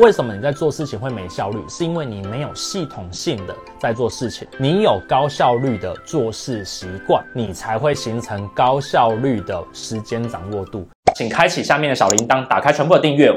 为什么你在做事情会没效率？是因为你没有系统性的在做事情，你有高效率的做事习惯，你才会形成高效率的时间掌握度。请开启下面的小铃铛，打开全部的订阅。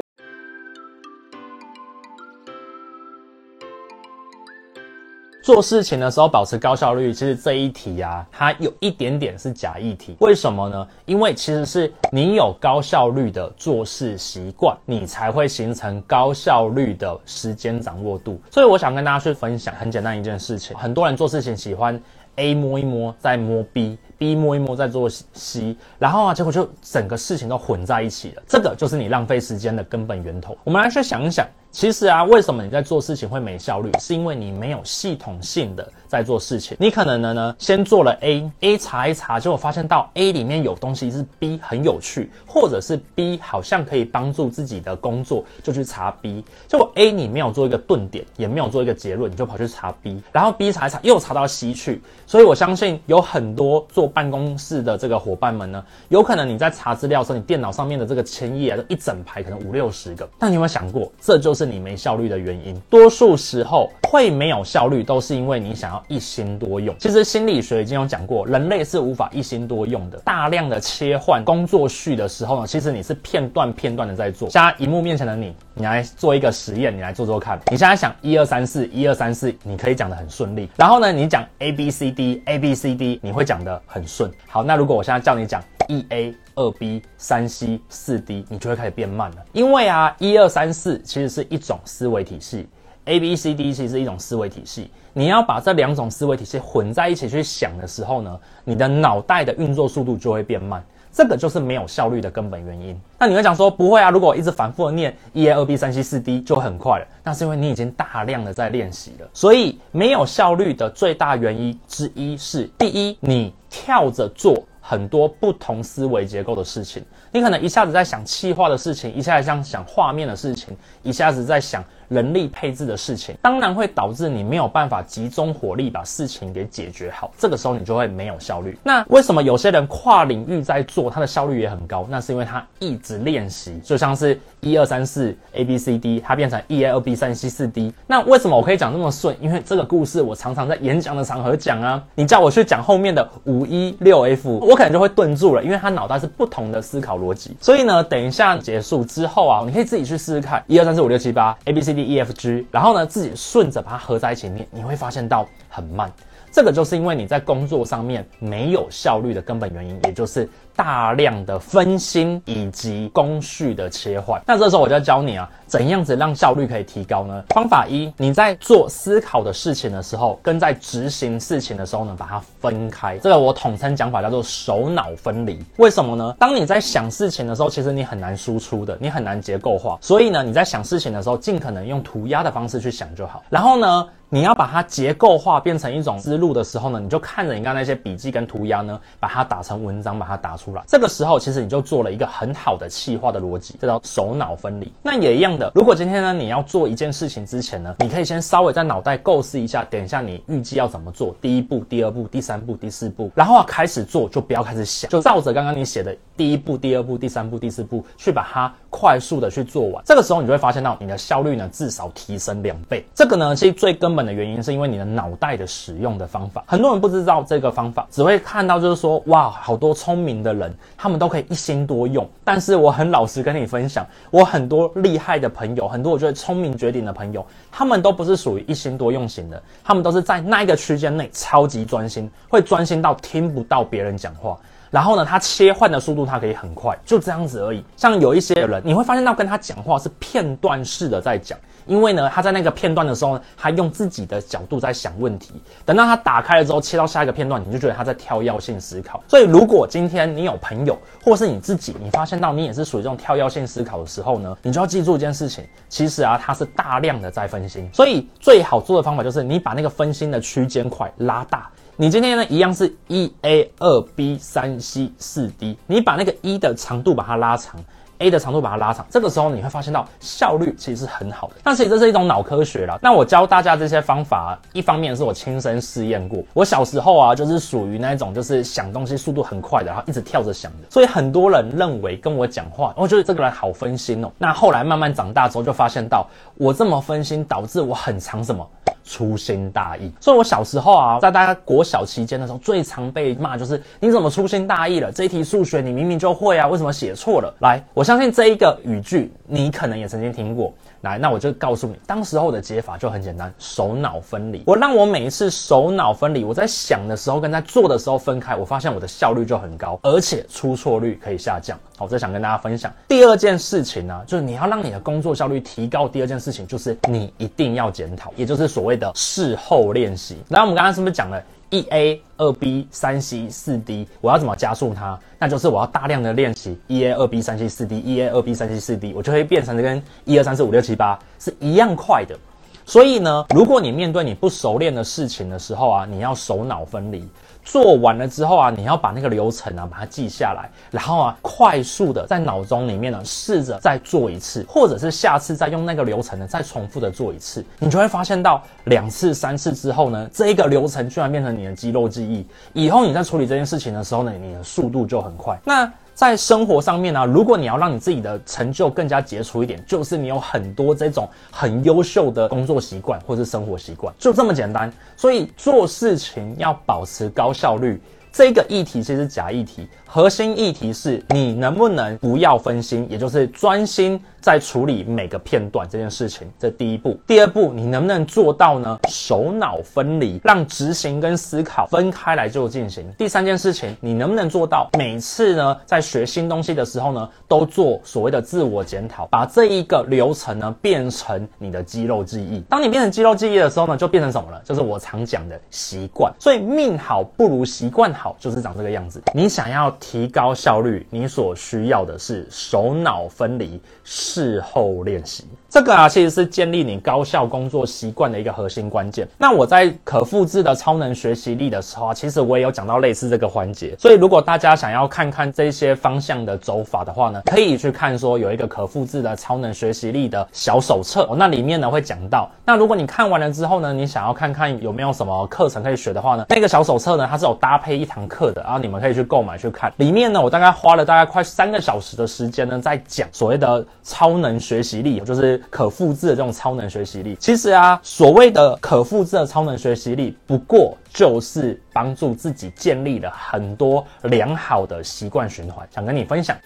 做事情的时候保持高效率，其实这一题啊，它有一点点是假议题。为什么呢？因为其实是你有高效率的做事习惯，你才会形成高效率的时间掌握度。所以我想跟大家去分享很简单一件事情。很多人做事情喜欢 A 摸一摸，再摸 B，B 摸一摸再做 C，然后啊，结果就整个事情都混在一起了。这个就是你浪费时间的根本源头。我们来去想一想。其实啊，为什么你在做事情会没效率？是因为你没有系统性的在做事情。你可能呢呢，先做了 A，A 查一查，结果发现到 A 里面有东西是 B 很有趣，或者是 B 好像可以帮助自己的工作，就去查 B。结果 A 你没有做一个顿点，也没有做一个结论，你就跑去查 B，然后 B 查一查又查到 C 去。所以我相信有很多坐办公室的这个伙伴们呢，有可能你在查资料的时候，你电脑上面的这个千页啊，一整排可能五六十个。但你有没有想过，这就是你没效率的原因。多数时候会没有效率，都是因为你想要一心多用。其实心理学已经有讲过，人类是无法一心多用的。大量的切换工作序的时候呢，其实你是片段片段的在做。现在荧幕面前的你，你来做一个实验，你来做做看。你现在想一二三四，一二三四，你可以讲得很顺利。然后呢，你讲 A B C D A B C D，你会讲得很顺。好，那如果我现在叫你讲一 A。二 B 三 C 四 D，你就会开始变慢了。因为啊，一二三四其实是一种思维体系，A B C D 其实是一种思维体系。你要把这两种思维体系混在一起去想的时候呢，你的脑袋的运作速度就会变慢。这个就是没有效率的根本原因。那你会讲说，不会啊，如果我一直反复的念一 A 二 B 三 C 四 D 就很快了。那是因为你已经大量的在练习了。所以没有效率的最大原因之一是，第一，你跳着做。很多不同思维结构的事情，你可能一下子在想气化的事情，一下子在想画面的事情，一下子在想人力配置的事情，当然会导致你没有办法集中火力把事情给解决好。这个时候你就会没有效率。那为什么有些人跨领域在做，他的效率也很高？那是因为他一直练习，就像是一二三四 A B C D，它变成一 A 二 B 三 C 四 D。那为什么我可以讲这么顺？因为这个故事我常常在演讲的场合讲啊。你叫我去讲后面的五一六 F，我可能就会顿住了，因为他脑袋是不同的思考逻辑。所以呢，等一下结束之后啊，你可以自己去试试看一二三四五六七八 A B C D E F G，然后呢，自己顺着把它合在一起念，你会发现到很慢。这个就是因为你在工作上面没有效率的根本原因，也就是。大量的分心以及工序的切换，那这时候我就要教你啊，怎样子让效率可以提高呢？方法一，你在做思考的事情的时候，跟在执行事情的时候呢，把它分开。这个我统称讲法叫做手脑分离。为什么呢？当你在想事情的时候，其实你很难输出的，你很难结构化。所以呢，你在想事情的时候，尽可能用涂鸦的方式去想就好。然后呢，你要把它结构化，变成一种思路的时候呢，你就看着你刚那些笔记跟涂鸦呢，把它打成文章，把它打出来。这个时候，其实你就做了一个很好的气化的逻辑，这叫手脑分离。那也一样的，如果今天呢，你要做一件事情之前呢，你可以先稍微在脑袋构思一下，等一下你预计要怎么做，第一步、第二步、第三步、第四步，然后啊开始做，就不要开始想，就照着刚刚你写的第一步、第二步、第三步、第四步去把它快速的去做完。这个时候，你就会发现到你的效率呢至少提升两倍。这个呢，其实最根本本的原因是因为你的脑袋的使用的方法。很多人不知道这个方法，只会看到就是说，哇，好多聪明的。人他们都可以一心多用，但是我很老实跟你分享，我很多厉害的朋友，很多我觉得聪明绝顶的朋友，他们都不是属于一心多用型的，他们都是在那一个区间内超级专心，会专心到听不到别人讲话。然后呢，他切换的速度他可以很快，就这样子而已。像有一些人，你会发现到跟他讲话是片段式的在讲。因为呢，他在那个片段的时候呢，他用自己的角度在想问题。等到他打开了之后，切到下一个片段，你就觉得他在跳跃性思考。所以，如果今天你有朋友，或是你自己，你发现到你也是属于这种跳跃性思考的时候呢，你就要记住一件事情，其实啊，他是大量的在分心。所以，最好做的方法就是你把那个分心的区间块拉大。你今天呢，一样是一 A 二 B 三 C 四 D，你把那个一的长度把它拉长。A 的长度把它拉长，这个时候你会发现到效率其实是很好的。但其实这是一种脑科学啦。那我教大家这些方法，一方面是我亲身试验过。我小时候啊，就是属于那种就是想东西速度很快的，然后一直跳着想的。所以很多人认为跟我讲话，我觉得这个人好分心哦。那后来慢慢长大之后，就发现到我这么分心，导致我很常什么？粗心大意，所以我小时候啊，在大家国小期间的时候，最常被骂就是你怎么粗心大意了？这一题数学你明明就会啊，为什么写错了？来，我相信这一个语句你可能也曾经听过。来，那我就告诉你，当时候的解法就很简单，手脑分离。我让我每一次手脑分离，我在想的时候跟在做的时候分开，我发现我的效率就很高，而且出错率可以下降。好，我再想跟大家分享第二件事情呢，就是你要让你的工作效率提高。第二件事情就是你一定要检讨，也就是所谓的事后练习。那我们刚刚是不是讲了？一 A 二 B 三 C 四 D，我要怎么加速它？那就是我要大量的练习一 A 二 B 三 C 四 D，一 A 二 B 三 C 四 D，我就会变成跟一二三四五六七八是一样快的。所以呢，如果你面对你不熟练的事情的时候啊，你要手脑分离。做完了之后啊，你要把那个流程啊把它记下来，然后啊快速的在脑中里面呢试着再做一次，或者是下次再用那个流程呢再重复的做一次，你就会发现到两次三次之后呢，这一个流程居然变成你的肌肉记忆，以后你在处理这件事情的时候呢，你的速度就很快。那在生活上面呢，如果你要让你自己的成就更加杰出一点，就是你有很多这种很优秀的工作习惯或是生活习惯，就这么简单。所以做事情要保持高效率。这个议题其实假议题，核心议题是你能不能不要分心，也就是专心在处理每个片段这件事情。这第一步，第二步，你能不能做到呢？手脑分离，让执行跟思考分开来就进行。第三件事情，你能不能做到每次呢在学新东西的时候呢，都做所谓的自我检讨，把这一个流程呢变成你的肌肉记忆。当你变成肌肉记忆的时候呢，就变成什么了？就是我常讲的习惯。所以命好不如习惯好。就是长这个样子。你想要提高效率，你所需要的是手脑分离，事后练习。这个啊，其实是建立你高效工作习惯的一个核心关键。那我在可复制的超能学习力的时候啊，其实我也有讲到类似这个环节。所以如果大家想要看看这些方向的走法的话呢，可以去看说有一个可复制的超能学习力的小手册，那里面呢会讲到。那如果你看完了之后呢，你想要看看有没有什么课程可以学的话呢，那个小手册呢，它是有搭配一台堂。课的，然后你们可以去购买去看。里面呢，我大概花了大概快三个小时的时间呢，在讲所谓的超能学习力，就是可复制的这种超能学习力。其实啊，所谓的可复制的超能学习力，不过就是帮助自己建立了很多良好的习惯循环，想跟你分享。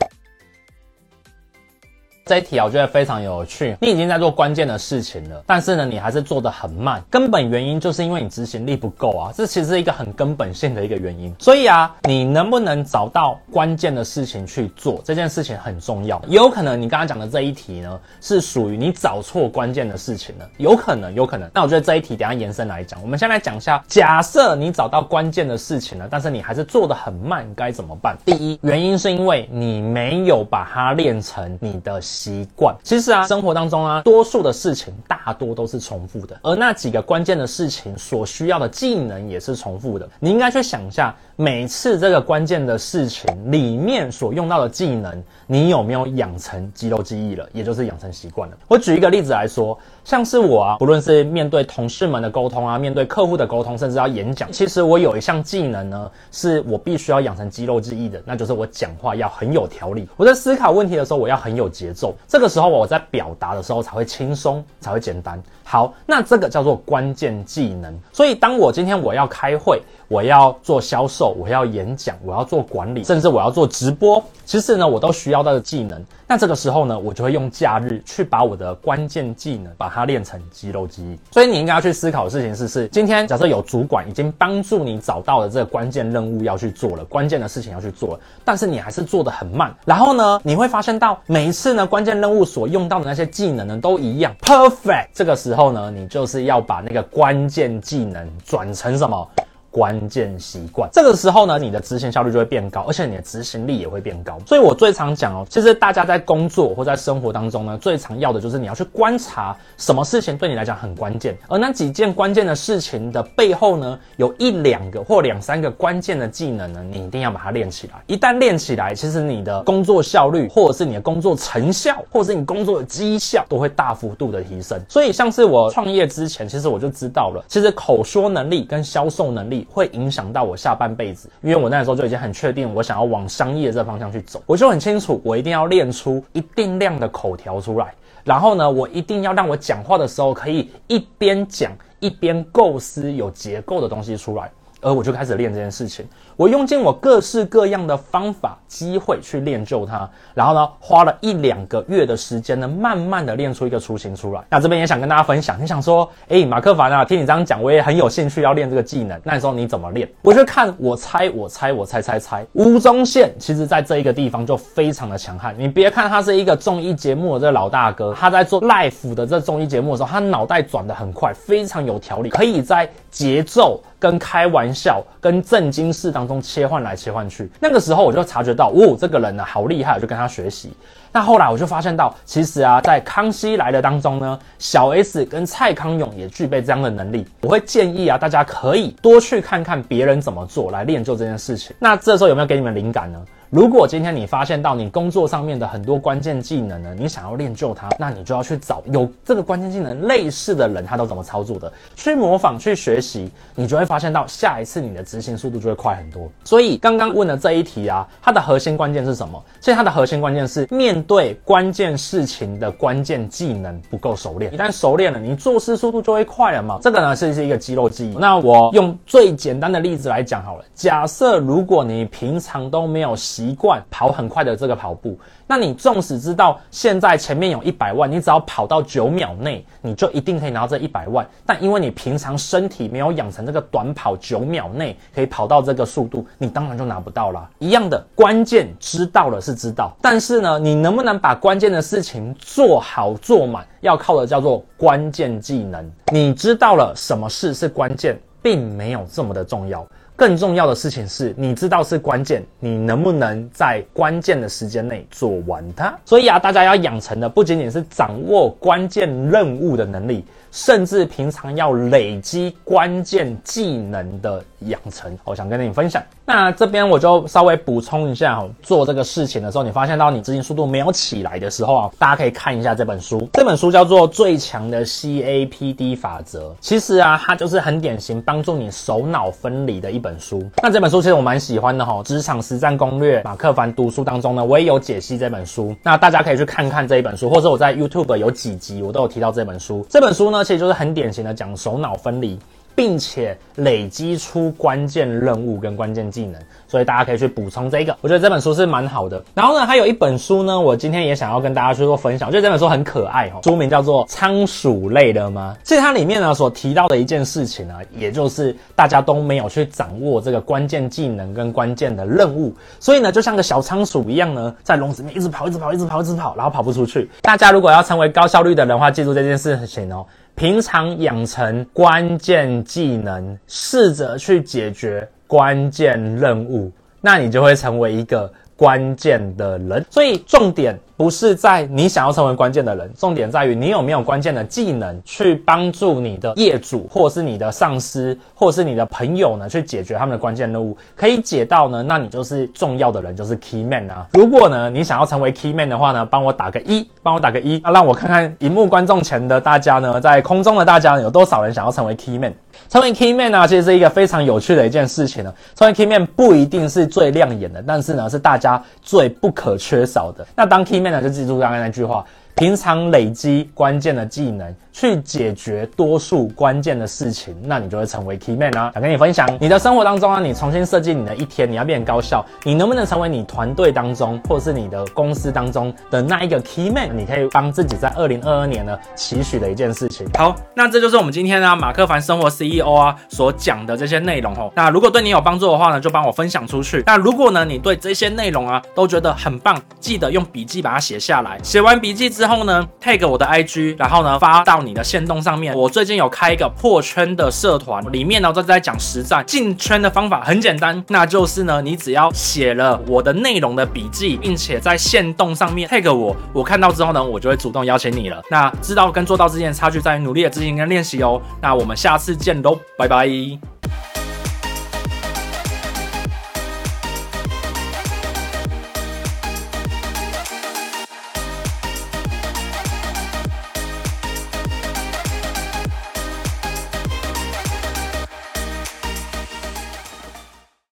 这一题啊，我觉得非常有趣。你已经在做关键的事情了，但是呢，你还是做得很慢。根本原因就是因为你执行力不够啊，这其实是一个很根本性的一个原因。所以啊，你能不能找到关键的事情去做，这件事情很重要。有可能你刚刚讲的这一题呢，是属于你找错关键的事情了。有可能，有可能。那我觉得这一题等下延伸来讲。我们先来讲一下，假设你找到关键的事情了，但是你还是做得很慢，该怎么办？第一，原因是因为你没有把它练成你的。习惯，其实啊，生活当中啊，多数的事情大多都是重复的，而那几个关键的事情所需要的技能也是重复的。你应该去想一下，每次这个关键的事情里面所用到的技能，你有没有养成肌肉记忆了，也就是养成习惯了。我举一个例子来说，像是我啊，不论是面对同事们的沟通啊，面对客户的沟通，甚至要演讲，其实我有一项技能呢，是我必须要养成肌肉记忆的，那就是我讲话要很有条理。我在思考问题的时候，我要很有节奏。这个时候我在表达的时候才会轻松，才会简单。好，那这个叫做关键技能。所以当我今天我要开会，我要做销售，我要演讲，我要做管理，甚至我要做直播，其实呢，我都需要到的技能。那这个时候呢，我就会用假日去把我的关键技能把它练成肌肉记忆。所以你应该要去思考的事情是：是今天假设有主管已经帮助你找到了这个关键任务要去做了，关键的事情要去做了，但是你还是做得很慢。然后呢，你会发现到每一次呢，关键任务所用到的那些技能呢都一样，perfect。这个时候呢，你就是要把那个关键技能转成什么？关键习惯。这个时候呢，你的执行效率就会变高，而且你的执行力也会变高。所以我最常讲哦，其实大家在工作或在生活当中呢，最常要的就是你要去观察什么事情对你来讲很关键，而那几件关键的事情的背后呢，有一两个或两三个关键的技能呢，你一定要把它练起来。一旦练起来，其实你的工作效率，或者是你的工作成效，或者是你工作的绩效，都会大幅度的提升。所以像是我创业之前，其实我就知道了，其实口说能力跟销售能力会影响到我下半辈子，因为我那时候就已经很确定，我想要往商业这方向去走，我就很清楚，我一定要练出一定量的口条出来，然后呢，我一定要让我讲话的时候可以一边讲一边构思有结构的东西出来。而我就开始练这件事情，我用尽我各式各样的方法、机会去练就它，然后呢，花了一两个月的时间呢，慢慢的练出一个雏形出来。那这边也想跟大家分享，你想说，哎，马克凡啊，听你这样讲，我也很有兴趣要练这个技能。那你说你怎么练？我就看我猜，我猜，我猜猜猜。吴宗宪其实在这一个地方就非常的强悍。你别看他是一个综艺节目的这老大哥，他在做 live 的这综艺节目的时候，他脑袋转得很快，非常有条理，可以在节奏。跟开玩笑、跟震惊事当中中切换来切换去，那个时候我就察觉到，哦，这个人呢好厉害，我就跟他学习。那后来我就发现到，其实啊，在康熙来了当中呢，小 S 跟蔡康永也具备这样的能力。我会建议啊，大家可以多去看看别人怎么做，来练就这件事情。那这时候有没有给你们灵感呢？如果今天你发现到你工作上面的很多关键技能呢，你想要练就它，那你就要去找有这个关键技能类似的人，他都怎么操作的，去模仿去学习，你就会发现到下一次你的执行速度就会快很多。所以刚刚问的这一题啊，它的核心关键是什么？其实它的核心关键是面对关键事情的关键技能不够熟练。一旦熟练了，你做事速度就会快了嘛。这个呢是是一个肌肉记忆。那我用最简单的例子来讲好了，假设如果你平常都没有习习惯跑很快的这个跑步，那你纵使知道现在前面有一百万，你只要跑到九秒内，你就一定可以拿到这一百万。但因为你平常身体没有养成这个短跑九秒内可以跑到这个速度，你当然就拿不到啦。一样的关键知道了是知道，但是呢，你能不能把关键的事情做好做满，要靠的叫做关键技能。你知道了什么事是关键，并没有这么的重要。更重要的事情是，你知道是关键，你能不能在关键的时间内做完它？所以啊，大家要养成的不仅仅是掌握关键任务的能力。甚至平常要累积关键技能的养成，我想跟你分享。那这边我就稍微补充一下哈，做这个事情的时候，你发现到你执行速度没有起来的时候啊，大家可以看一下这本书。这本书叫做《最强的 CAPD 法则》。其实啊，它就是很典型帮助你手脑分离的一本书。那这本书其实我蛮喜欢的哈，《职场实战攻略》马克凡读书当中呢，我也有解析这本书。那大家可以去看看这一本书，或者我在 YouTube 有几集我都有提到这本书。这本书呢。而且就是很典型的讲首脑分离，并且累积出关键任务跟关键技能，所以大家可以去补充这个。我觉得这本书是蛮好的。然后呢，还有一本书呢，我今天也想要跟大家去做分享。我觉得这本书很可爱哦，书名叫做《仓鼠类的吗》。其实它里面呢所提到的一件事情呢，也就是大家都没有去掌握这个关键技能跟关键的任务，所以呢，就像个小仓鼠一样呢，在笼子里面一直跑，一直跑，一直跑，一直跑，然后跑不出去。大家如果要成为高效率的人的话，记住这件事情哦。平常养成关键技能，试着去解决关键任务，那你就会成为一个关键的人。所以重点。不是在你想要成为关键的人，重点在于你有没有关键的技能去帮助你的业主，或是你的上司，或是你的朋友呢，去解决他们的关键任务。可以解到呢，那你就是重要的人，就是 key man 啊。如果呢，你想要成为 key man 的话呢，帮我打个一，帮我打个一，啊，让我看看荧幕观众前的大家呢，在空中的大家有多少人想要成为 key man。成为 key man 呢，其实是一个非常有趣的一件事情呢。成为 key man 不一定是最亮眼的，但是呢，是大家最不可缺少的。那当 key man 呢，就记住刚刚那句话。平常累积关键的技能，去解决多数关键的事情，那你就会成为 key man 啊！想跟你分享，你的生活当中啊，你重新设计你的一天，你要变高效，你能不能成为你团队当中，或是你的公司当中的那一个 key man？你可以帮自己在二零二二年呢期许的一件事情。好，那这就是我们今天呢马克凡生活 CEO 啊所讲的这些内容哦。那如果对你有帮助的话呢，就帮我分享出去。那如果呢你对这些内容啊都觉得很棒，记得用笔记把它写下来。写完笔记之后呢，tag 我的 IG，然后呢发到。你的线动上面。我最近有开一个破圈的社团，里面呢都在讲实战进圈的方法，很简单，那就是呢，你只要写了我的内容的笔记，并且在线动上面 tag 我，我看到之后呢，我就会主动邀请你了。那知道跟做到之间的差距在于努力的执行跟练习哦。那我们下次见喽，拜拜。